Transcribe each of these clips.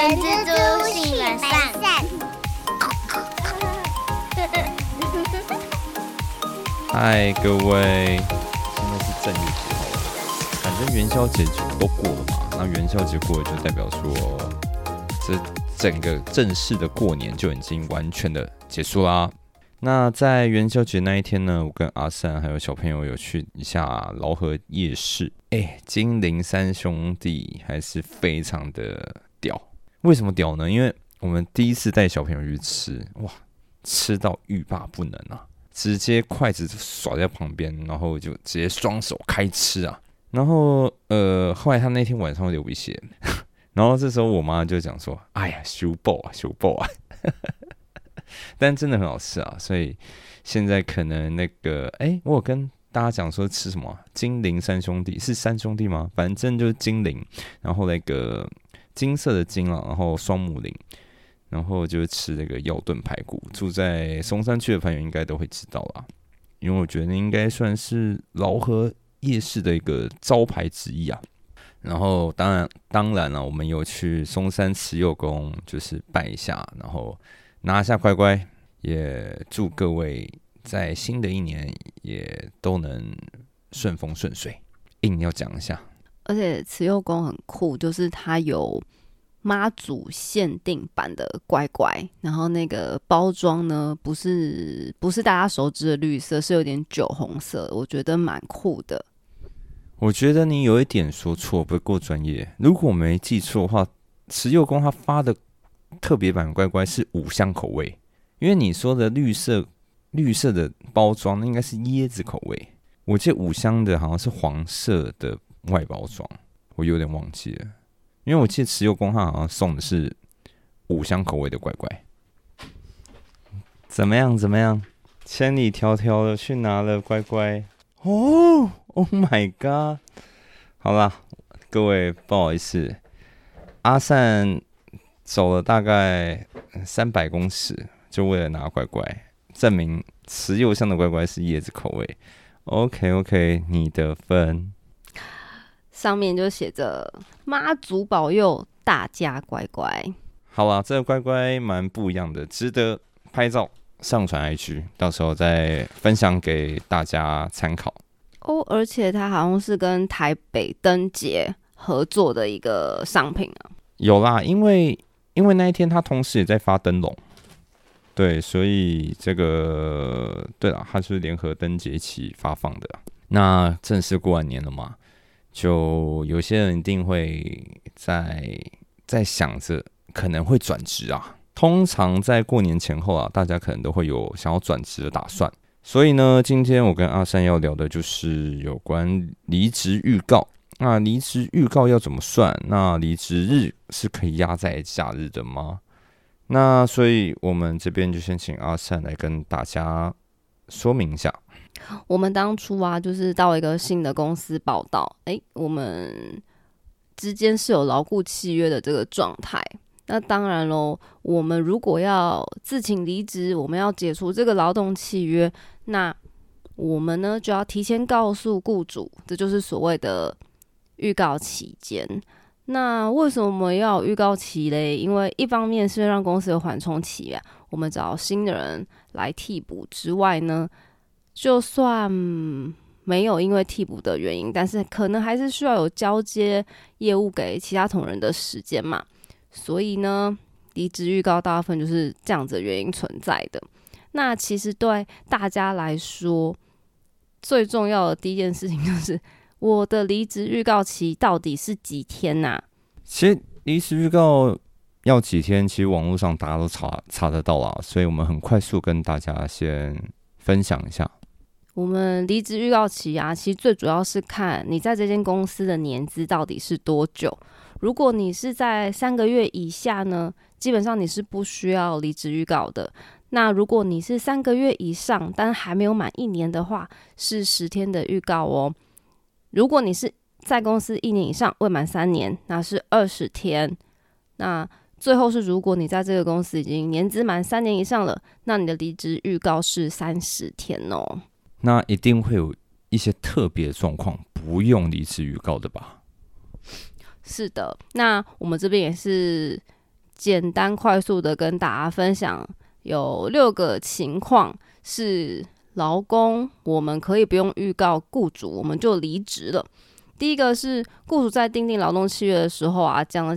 人蜘蛛性本善。嗨，各位，现在是正月几号了？反正元宵节就都过了嘛。那元宵节过了，就代表说，这整个正式的过年就已经完全的结束啦。那在元宵节那一天呢，我跟阿三还有小朋友有去一下劳河夜市。哎，金陵三兄弟还是非常的屌。为什么屌呢？因为我们第一次带小朋友去吃，哇，吃到欲罢不能啊！直接筷子甩在旁边，然后就直接双手开吃啊！然后呃，后来他那天晚上流鼻血，然后这时候我妈就讲说：“哎呀，修爆啊，修爆啊！” 但真的很好吃啊，所以现在可能那个哎，我有跟大家讲说吃什么金陵三兄弟是三兄弟吗？反正就是金陵，然后那个金色的金啊，然后双木林。然后就吃那个药炖排骨，住在松山区的朋友应该都会知道啦，因为我觉得应该算是劳河夜市的一个招牌之一啊。然后当然当然了，我们有去松山慈幼宫，就是拜一下，然后拿下乖乖，也祝各位在新的一年也都能顺风顺水。硬要讲一下，而且慈幼宫很酷，就是它有。妈祖限定版的乖乖，然后那个包装呢，不是不是大家熟知的绿色，是有点酒红色，我觉得蛮酷的。我觉得你有一点说错，不够专业。如果我没记错的话，慈幼宫他发的特别版乖乖是五香口味，因为你说的绿色绿色的包装，那应该是椰子口味。我记得五香的好像是黄色的外包装，我有点忘记了。因为我记得持有工号好像送的是五香口味的乖乖，怎么样？怎么样？千里迢迢的去拿了乖乖哦！Oh my god！好啦，各位不好意思，阿善走了大概三百公尺，就为了拿乖乖，证明持有香的乖乖是椰子口味。OK OK，你的分。上面就写着“妈祖保佑，大家乖乖”。好啊，这个乖乖蛮不一样的，值得拍照上传 IG，到时候再分享给大家参考。哦，而且它好像是跟台北灯节合作的一个商品啊。有啦，因为因为那一天他同时也在发灯笼，对，所以这个对了，它是联合灯节一起发放的。那正式过完年了嘛？就有些人一定会在在想着可能会转职啊。通常在过年前后啊，大家可能都会有想要转职的打算。所以呢，今天我跟阿三要聊的就是有关离职预告。那离职预告要怎么算？那离职日是可以压在假日的吗？那所以我们这边就先请阿善来跟大家说明一下。我们当初啊，就是到一个新的公司报道，哎，我们之间是有牢固契约的这个状态。那当然喽，我们如果要自请离职，我们要解除这个劳动契约，那我们呢就要提前告诉雇主，这就是所谓的预告期间。那为什么我们要预告期嘞？因为一方面是让公司有缓冲期啊，我们找新的人来替补之外呢。就算没有因为替补的原因，但是可能还是需要有交接业务给其他同仁的时间嘛。所以呢，离职预告大部分就是这样子的原因存在的。那其实对大家来说，最重要的第一件事情就是我的离职预告期到底是几天呐？其实离职预告要几天，其实网络上大家都查查得到啦，所以我们很快速跟大家先分享一下。我们离职预告期啊，其实最主要是看你在这间公司的年资到底是多久。如果你是在三个月以下呢，基本上你是不需要离职预告的。那如果你是三个月以上，但还没有满一年的话，是十天的预告哦。如果你是在公司一年以上，未满三年，那是二十天。那最后是，如果你在这个公司已经年资满三年以上了，那你的离职预告是三十天哦。那一定会有一些特别状况，不用离职预告的吧？是的，那我们这边也是简单快速的跟大家分享，有六个情况是劳工我们可以不用预告雇主，我们就离职了。第一个是雇主在订定劳动契约的时候啊，讲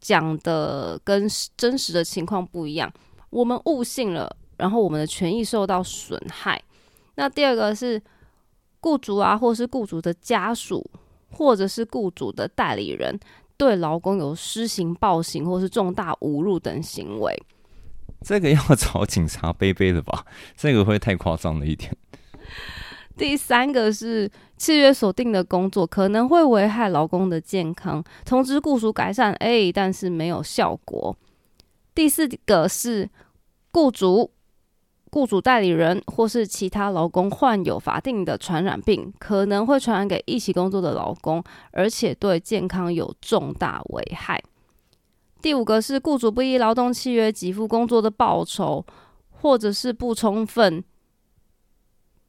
讲的跟真实的情况不一样，我们误信了，然后我们的权益受到损害。那第二个是雇主啊，或是雇主的家属，或者是雇主的代理人，对劳工有施行暴行或是重大侮辱等行为。这个要找警察背背的吧？这个会太夸张了一点。第三个是契约所定的工作可能会危害劳工的健康，通知雇主改善，哎，但是没有效果。第四个是雇主、雇主代理人或是其他劳工患有法定的传染病，可能会传染给一起工作的劳工，而且对健康有重大危害。第五个是雇主不依劳动契约给付工作的报酬，或者是不充分。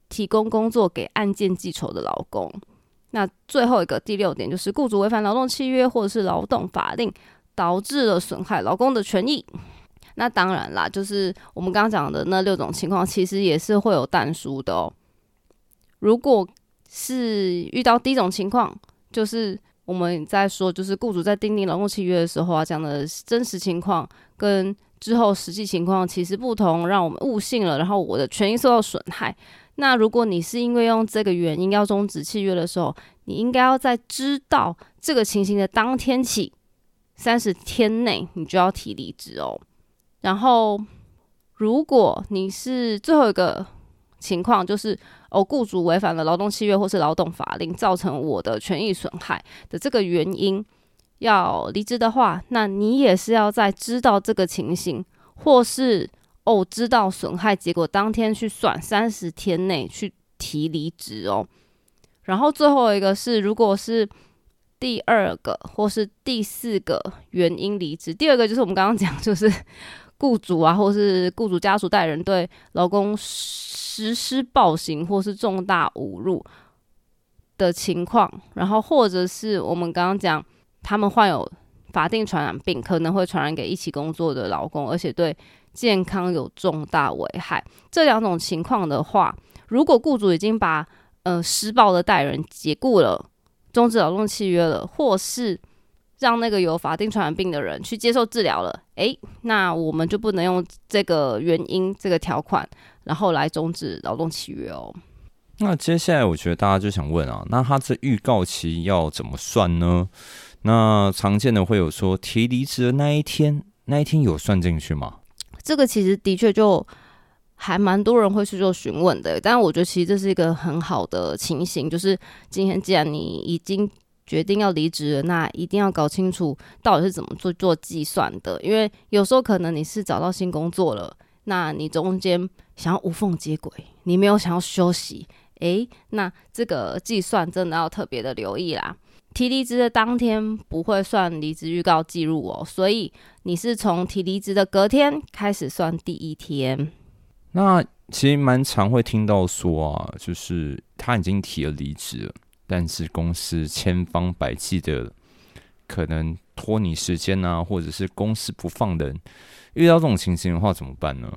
提供工作给案件记仇的劳工。那最后一个第六点就是雇主违反劳动契约或者是劳动法令，导致了损害劳工的权益。那当然啦，就是我们刚刚讲的那六种情况，其实也是会有淡书的哦。如果是遇到第一种情况，就是我们在说，就是雇主在订定劳动契约的时候啊，讲的真实情况跟之后实际情况其实不同，让我们误信了，然后我的权益受到损害。那如果你是因为用这个原因要终止契约的时候，你应该要在知道这个情形的当天起三十天内，你就要提离职哦。然后，如果你是最后一个情况，就是哦，雇主违反了劳动契约或是劳动法令，造成我的权益损害的这个原因要离职的话，那你也是要在知道这个情形或是。哦，知道损害结果当天去算，三十天内去提离职哦。然后最后一个是，如果是第二个或是第四个原因离职，第二个就是我们刚刚讲，就是雇主啊，或是雇主家属代人对劳工实施暴行或是重大侮辱的情况，然后或者是我们刚刚讲，他们患有法定传染病，可能会传染给一起工作的劳工，而且对。健康有重大危害，这两种情况的话，如果雇主已经把呃施暴的代人解雇了，终止劳动契约了，或是让那个有法定传染病的人去接受治疗了，诶，那我们就不能用这个原因这个条款，然后来终止劳动契约哦。那接下来我觉得大家就想问啊，那他这预告期要怎么算呢？那常见的会有说提离职的那一天，那一天有算进去吗？这个其实的确就还蛮多人会去做询问的，但是我觉得其实这是一个很好的情形，就是今天既然你已经决定要离职了，那一定要搞清楚到底是怎么做做计算的，因为有时候可能你是找到新工作了，那你中间想要无缝接轨，你没有想要休息，诶，那这个计算真的要特别的留意啦。提离职的当天不会算离职预告记录哦，所以你是从提离职的隔天开始算第一天。那其实蛮常会听到说啊，就是他已经提了离职了，但是公司千方百计的可能拖你时间啊，或者是公司不放人，遇到这种情形的话怎么办呢？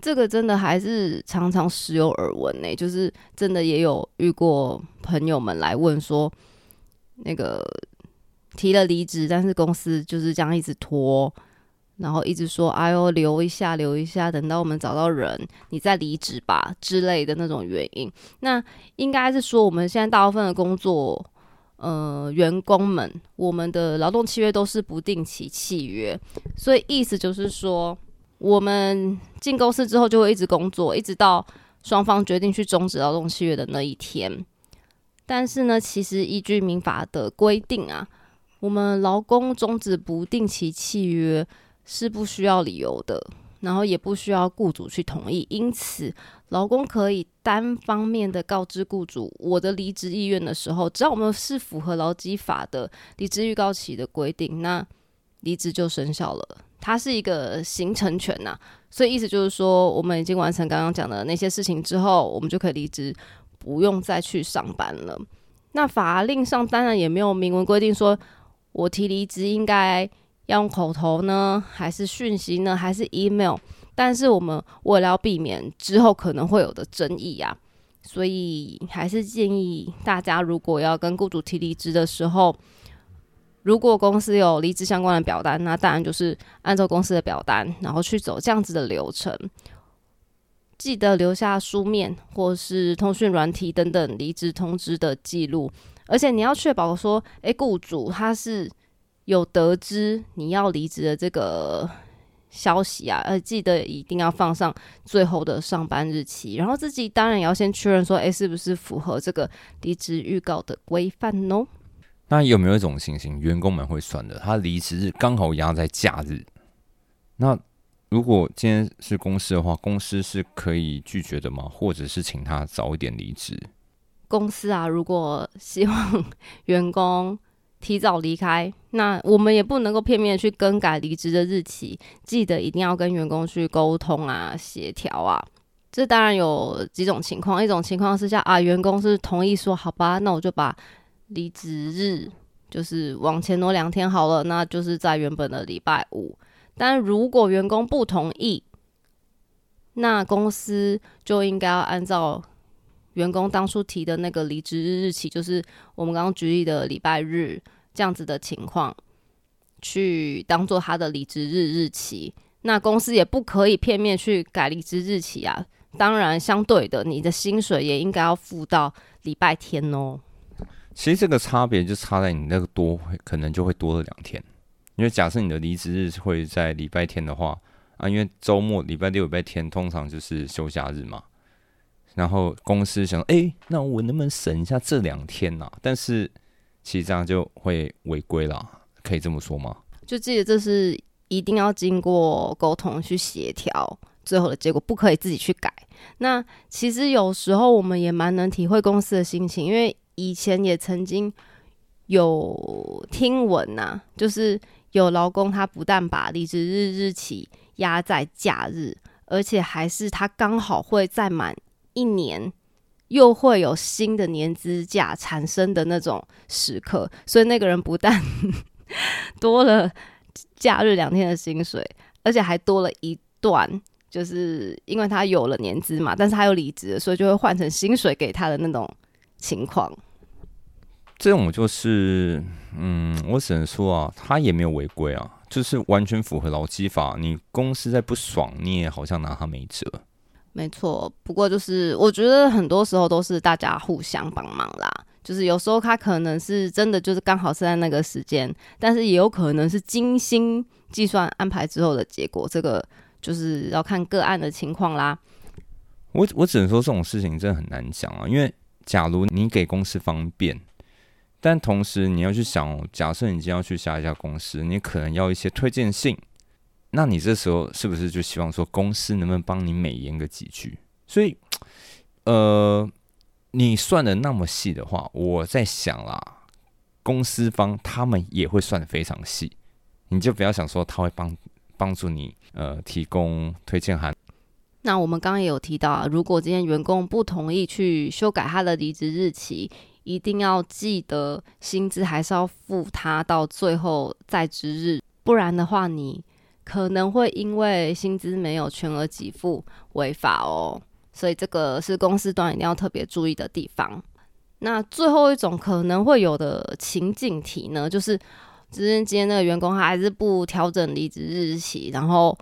这个真的还是常常时有耳闻呢，就是真的也有遇过朋友们来问说。那个提了离职，但是公司就是这样一直拖，然后一直说：“哎呦，留一下，留一下，等到我们找到人，你再离职吧”之类的那种原因。那应该是说，我们现在大部分的工作，呃，员工们，我们的劳动契约都是不定期契约，所以意思就是说，我们进公司之后就会一直工作，一直到双方决定去终止劳动契约的那一天。但是呢，其实依据民法的规定啊，我们劳工终止不定期契约是不需要理由的，然后也不需要雇主去同意，因此劳工可以单方面的告知雇主我的离职意愿的时候，只要我们是符合劳基法的离职预告期的规定，那离职就生效了。它是一个形成权呐，所以意思就是说，我们已经完成刚刚讲的那些事情之后，我们就可以离职。不用再去上班了。那法令上当然也没有明文规定说，我提离职应该要用口头呢，还是讯息呢，还是 email？但是我们为了要避免之后可能会有的争议啊，所以还是建议大家，如果要跟雇主提离职的时候，如果公司有离职相关的表单，那当然就是按照公司的表单，然后去走这样子的流程。记得留下书面或是通讯软体等等离职通知的记录，而且你要确保说，诶，雇主他是有得知你要离职的这个消息啊，呃，记得一定要放上最后的上班日期，然后自己当然也要先确认说，哎，是不是符合这个离职预告的规范哦。那有没有一种情形，员工们会算的，他离职日刚好压在假日，那？如果今天是公司的话，公司是可以拒绝的吗？或者是请他早一点离职？公司啊，如果希望员工提早离开，那我们也不能够片面去更改离职的日期。记得一定要跟员工去沟通啊，协调啊。这当然有几种情况，一种情况是像啊，员工是同意说好吧，那我就把离职日就是往前挪两天好了，那就是在原本的礼拜五。但如果员工不同意，那公司就应该要按照员工当初提的那个离职日日期，就是我们刚刚举例的礼拜日这样子的情况，去当做他的离职日日期。那公司也不可以片面去改离职日期啊。当然，相对的，你的薪水也应该要付到礼拜天哦。其实这个差别就差在你那个多，可能就会多了两天。因为假设你的离职日会在礼拜天的话，啊，因为周末礼拜六、礼拜天通常就是休假日嘛。然后公司想，哎，那我能不能省一下这两天呢？但是其实这样就会违规了，可以这么说吗？就记得这是一定要经过沟通去协调，最后的结果不可以自己去改。那其实有时候我们也蛮能体会公司的心情，因为以前也曾经有听闻呐，就是。有劳工，他不但把离职日日期压在假日，而且还是他刚好会在满一年，又会有新的年资假产生的那种时刻，所以那个人不但 多了假日两天的薪水，而且还多了一段，就是因为他有了年资嘛，但是他又离职，所以就会换成薪水给他的那种情况。这种就是，嗯，我只能说啊，他也没有违规啊，就是完全符合劳基法。你公司在不爽，你也好像拿他没辙。没错，不过就是我觉得很多时候都是大家互相帮忙啦。就是有时候他可能是真的就是刚好是在那个时间，但是也有可能是精心计算安排之后的结果。这个就是要看个案的情况啦。我我只能说这种事情真的很难讲啊，因为假如你给公司方便。但同时，你要去想，假设你今天要去下一家公司，你可能要一些推荐信，那你这时候是不是就希望说公司能不能帮你美言个几句？所以，呃，你算的那么细的话，我在想啦，公司方他们也会算的非常细，你就不要想说他会帮帮助你呃提供推荐函。那我们刚刚也有提到啊，如果今天员工不同意去修改他的离职日期。一定要记得薪资还是要付他到最后在职日，不然的话你可能会因为薪资没有全额给付违法哦。所以这个是公司端一定要特别注意的地方。那最后一种可能会有的情境题呢，就是今天今天那个员工他还是不调整离职日期，然后。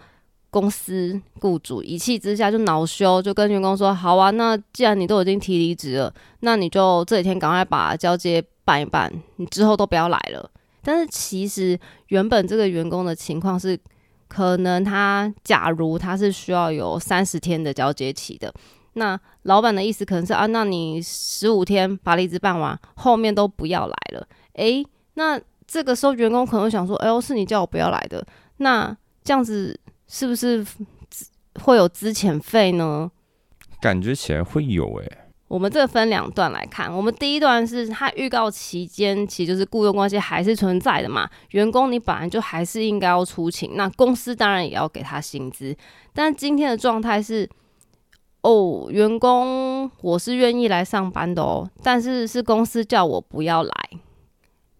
公司雇主一气之下就恼羞，就跟员工说：“好啊，那既然你都已经提离职了，那你就这几天赶快把交接办一办，你之后都不要来了。”但是其实原本这个员工的情况是，可能他假如他是需要有三十天的交接期的，那老板的意思可能是啊，那你十五天把离职办完，后面都不要来了。诶，那这个时候员工可能想说：“哎呦，是你叫我不要来的，那这样子。”是不是会有资遣费呢？感觉起来会有诶。我们这分两段来看，我们第一段是他预告期间，其实就是雇佣关系还是存在的嘛。员工你本来就还是应该要出勤，那公司当然也要给他薪资。但今天的状态是，哦，员工我是愿意来上班的哦，但是是公司叫我不要来。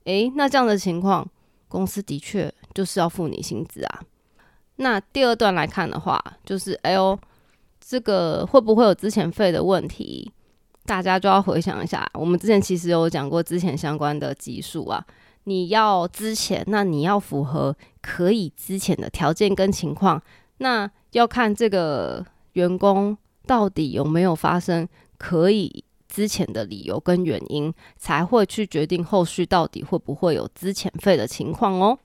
诶，那这样的情况，公司的确。就是要付你薪资啊。那第二段来看的话，就是哎呦，这个会不会有资遣费的问题？大家就要回想一下，我们之前其实有讲过之前相关的技术啊。你要资遣，那你要符合可以资遣的条件跟情况，那要看这个员工到底有没有发生可以资遣的理由跟原因，才会去决定后续到底会不会有资遣费的情况哦。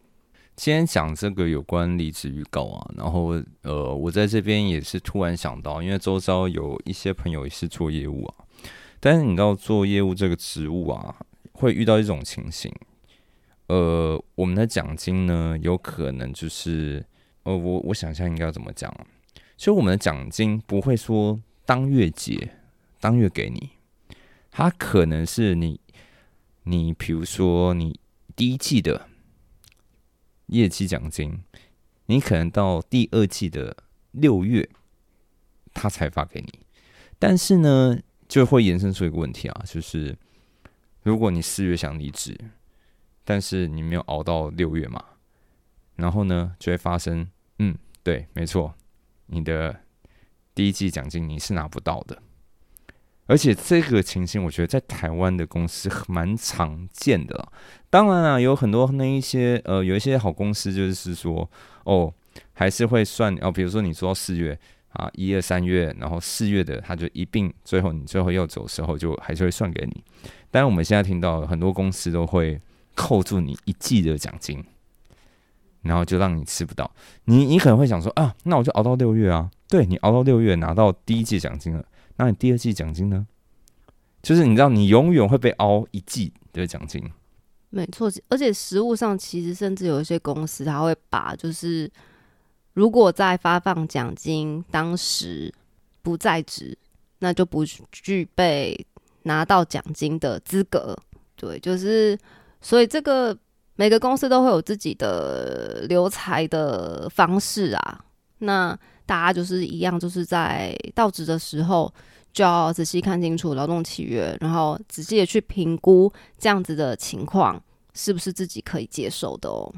今天讲这个有关离职预告啊，然后呃，我在这边也是突然想到，因为周遭有一些朋友也是做业务啊，但是你知道做业务这个职务啊，会遇到一种情形，呃，我们的奖金呢，有可能就是呃，我我想一下应该要怎么讲，其实我们的奖金不会说当月结，当月给你，它可能是你你比如说你第一季的。业绩奖金，你可能到第二季的六月，他才发给你。但是呢，就会延伸出一个问题啊，就是如果你四月想离职，但是你没有熬到六月嘛，然后呢，就会发生，嗯，对，没错，你的第一季奖金你是拿不到的。而且这个情形，我觉得在台湾的公司蛮常见的。当然啊，有很多那一些呃，有一些好公司就是说，哦，还是会算哦。比如说你说四月啊，一二三月，然后四月的他就一并，最后你最后要走的时候，就还是会算给你。但是我们现在听到很多公司都会扣住你一季的奖金，然后就让你吃不到。你你可能会想说啊，那我就熬到六月啊。对你熬到六月拿到第一季奖金了。那你第二季奖金呢？就是你知道，你永远会被凹一季的奖金。没错，而且实物上其实甚至有一些公司，他会把就是如果在发放奖金当时不在职，那就不具备拿到奖金的资格。对，就是所以这个每个公司都会有自己的留财的方式啊。那大家就是一样，就是在到职的时候。就要仔细看清楚劳动契约，然后仔细的去评估这样子的情况是不是自己可以接受的哦。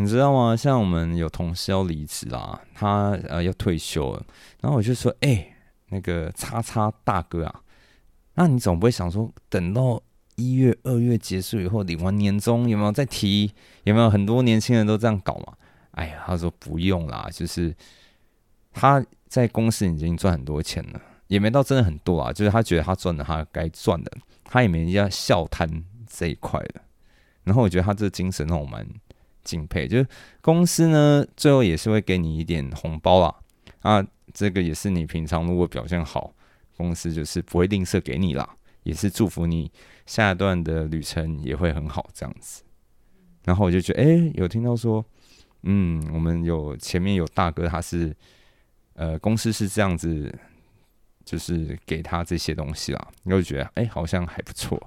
你知道吗？像我们有同事要离职啦，他呃要退休了，然后我就说：“哎，那个叉叉大哥啊，那你总不会想说，等到一月、二月结束以后领完年终，有没有再提？有没有很多年轻人都这样搞嘛？”哎呀，他说不用啦，就是他在公司已经赚很多钱了。也没到真的很多啊，就是他觉得他赚了他该赚的，他也没要笑贪这一块的。然后我觉得他这精神让我蛮敬佩，就是公司呢最后也是会给你一点红包啦。啊，这个也是你平常如果表现好，公司就是不会吝啬给你啦，也是祝福你下一段的旅程也会很好这样子。然后我就觉得，哎，有听到说，嗯，我们有前面有大哥，他是呃公司是这样子。就是给他这些东西啦，你会觉得哎，好像还不错。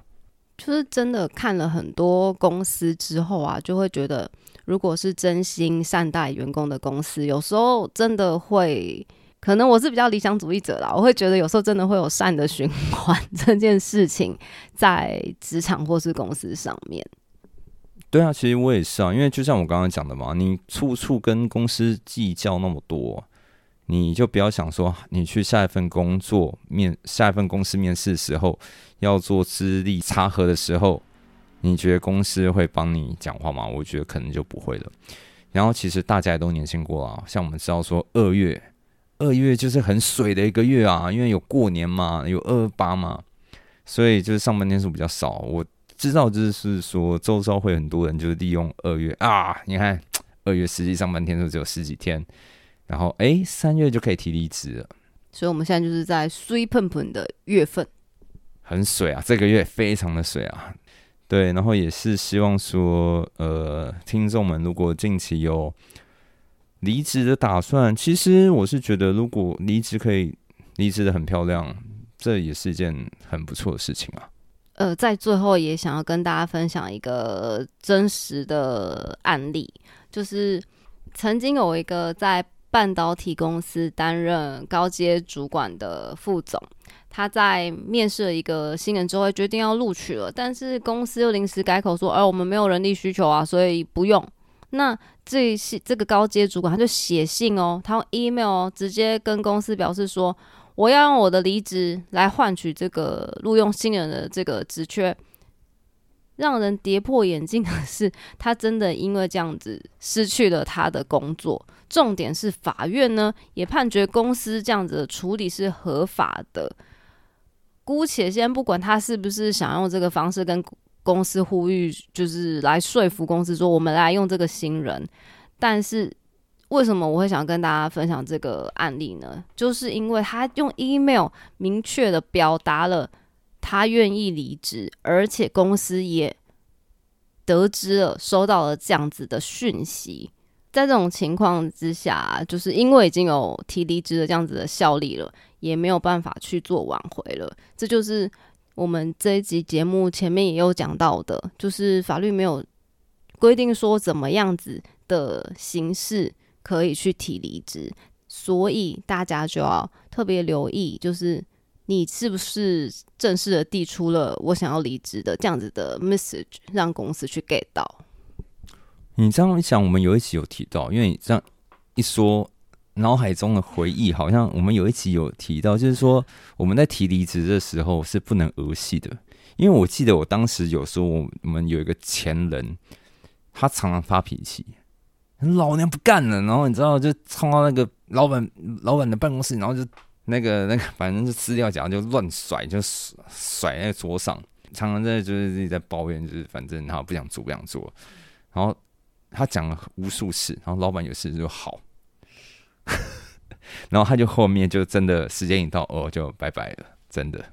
就是真的看了很多公司之后啊，就会觉得，如果是真心善待员工的公司，有时候真的会，可能我是比较理想主义者啦，我会觉得有时候真的会有善的循环这件事情在职场或是公司上面。对啊，其实我也是啊，因为就像我刚刚讲的嘛，你处处跟公司计较那么多。你就不要想说，你去下一份工作面下一份公司面试的时候，要做资历差合的时候，你觉得公司会帮你讲话吗？我觉得可能就不会了。然后其实大家也都年轻过啊，像我们知道说二月，二月就是很水的一个月啊，因为有过年嘛，有二八嘛，所以就是上班天数比较少。我知道就是说周遭会很多人就是利用二月啊，你看二月实际上班天数只有十几天。然后，哎，三月就可以提离职了，所以我们现在就是在水喷喷的月份，很水啊，这个月非常的水啊，对，然后也是希望说，呃，听众们如果近期有离职的打算，其实我是觉得，如果离职可以离职的很漂亮，这也是一件很不错的事情啊。呃，在最后也想要跟大家分享一个真实的案例，就是曾经有一个在半导体公司担任高阶主管的副总，他在面试了一个新人之后，决定要录取了，但是公司又临时改口说：“哎，我们没有人力需求啊，所以不用。”那这些这个高阶主管他就写信哦，他用 email，直接跟公司表示说，我要用我的离职来换取这个录用新人的这个职缺。让人跌破眼镜的是，他真的因为这样子失去了他的工作。重点是法院呢也判决公司这样子的处理是合法的。姑且先不管他是不是想用这个方式跟公司呼吁，就是来说服公司说我们来用这个新人。但是为什么我会想跟大家分享这个案例呢？就是因为他用 email 明确的表达了。他愿意离职，而且公司也得知了、收到了这样子的讯息。在这种情况之下，就是因为已经有提离职的这样子的效力了，也没有办法去做挽回了。这就是我们这一集节目前面也有讲到的，就是法律没有规定说怎么样子的形式可以去提离职，所以大家就要特别留意，就是。你是不是正式的递出了我想要离职的这样子的 message，让公司去 get 到？你这样一想，我们有一集有提到，因为你这样一说，脑海中的回忆好像我们有一集有提到，就是说我们在提离职的时候是不能儿戏的，因为我记得我当时有说，我们有一个前人，他常常发脾气，老娘不干了，然后你知道就冲到那个老板老板的办公室，然后就。那个那个，反正是资料夹就乱甩，就甩在桌上，常常在就是自己在抱怨，就是反正他不想做，不想做。然后他讲了无数次，然后老板有事就好，然后他就后面就真的时间一到，哦，就拜拜了，真的。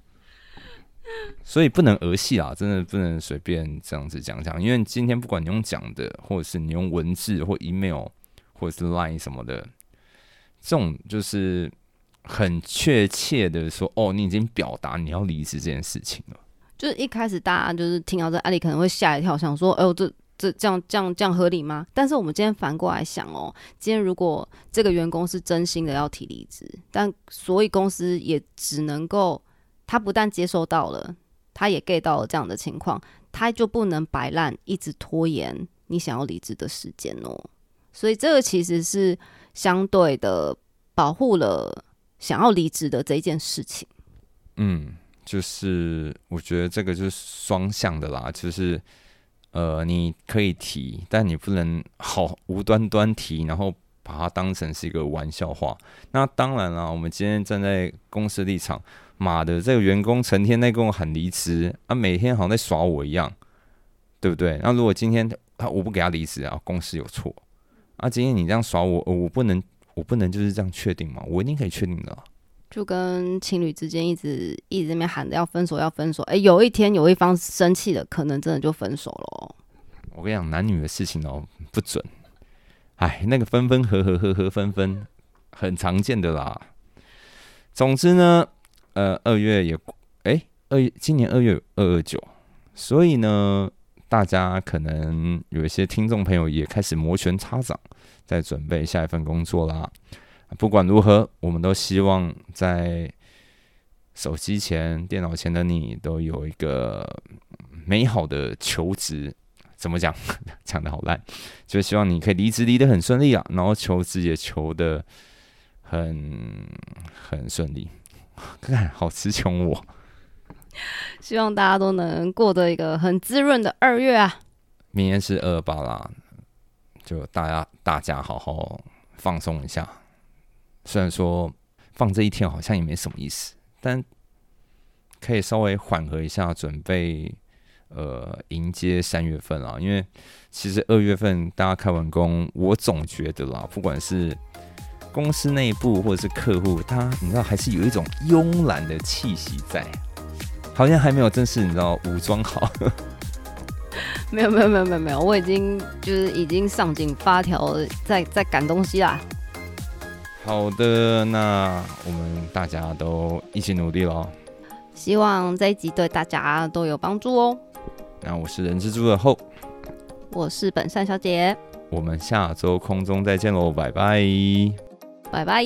所以不能儿戏啊，真的不能随便这样子讲讲，因为今天不管你用讲的，或者是你用文字或 email 或者是 line 什么的，这种就是。很确切的说，哦，你已经表达你要离职这件事情了。就是一开始大家就是听到这案例，可能会吓一跳，想说，哎呦，这这这样这样这样合理吗？但是我们今天反过来想哦，今天如果这个员工是真心的要提离职，但所以公司也只能够，他不但接受到了，他也 get 到了这样的情况，他就不能摆烂，一直拖延你想要离职的时间哦。所以这个其实是相对的保护了。想要离职的这一件事情，嗯，就是我觉得这个就是双向的啦，就是呃，你可以提，但你不能好无端端提，然后把它当成是一个玩笑话。那当然了，我们今天站在公司立场，妈的，这个员工成天在跟我喊离职啊，每天好像在耍我一样，对不对？那如果今天他我不给他离职啊，公司有错啊，今天你这样耍我，我不能。我不能就是这样确定吗？我一定可以确定的。就跟情侣之间一直一直那边喊着要分手要分手，哎，有一天有一方生气了，可能真的就分手了。我跟你讲，男女的事情哦不准。哎，那个分分合合合合分分很常见的啦。总之呢，呃，二月也哎二今年二月二二九，所以呢，大家可能有一些听众朋友也开始摩拳擦掌。在准备下一份工作啦。不管如何，我们都希望在手机前、电脑前的你都有一个美好的求职。怎么讲？讲的好烂，就希望你可以离职离得很顺利啊，然后求职也求的很很顺利。看，好词穷我。希望大家都能过得一个很滋润的二月啊。明天是二八啦。就大家大家好好放松一下，虽然说放这一天好像也没什么意思，但可以稍微缓和一下，准备呃迎接三月份啊。因为其实二月份大家开完工，我总觉得啦，不管是公司内部或者是客户，他你知道还是有一种慵懒的气息在，好像还没有正式你知道武装好。没有没有没有没有没有，我已经就是已经上紧发条，在在赶东西啦。好的，那我们大家都一起努力喽。希望这一集对大家都有帮助哦。那我是人蜘蛛的后，我是本善小姐，我们下周空中再见喽，拜拜，拜拜。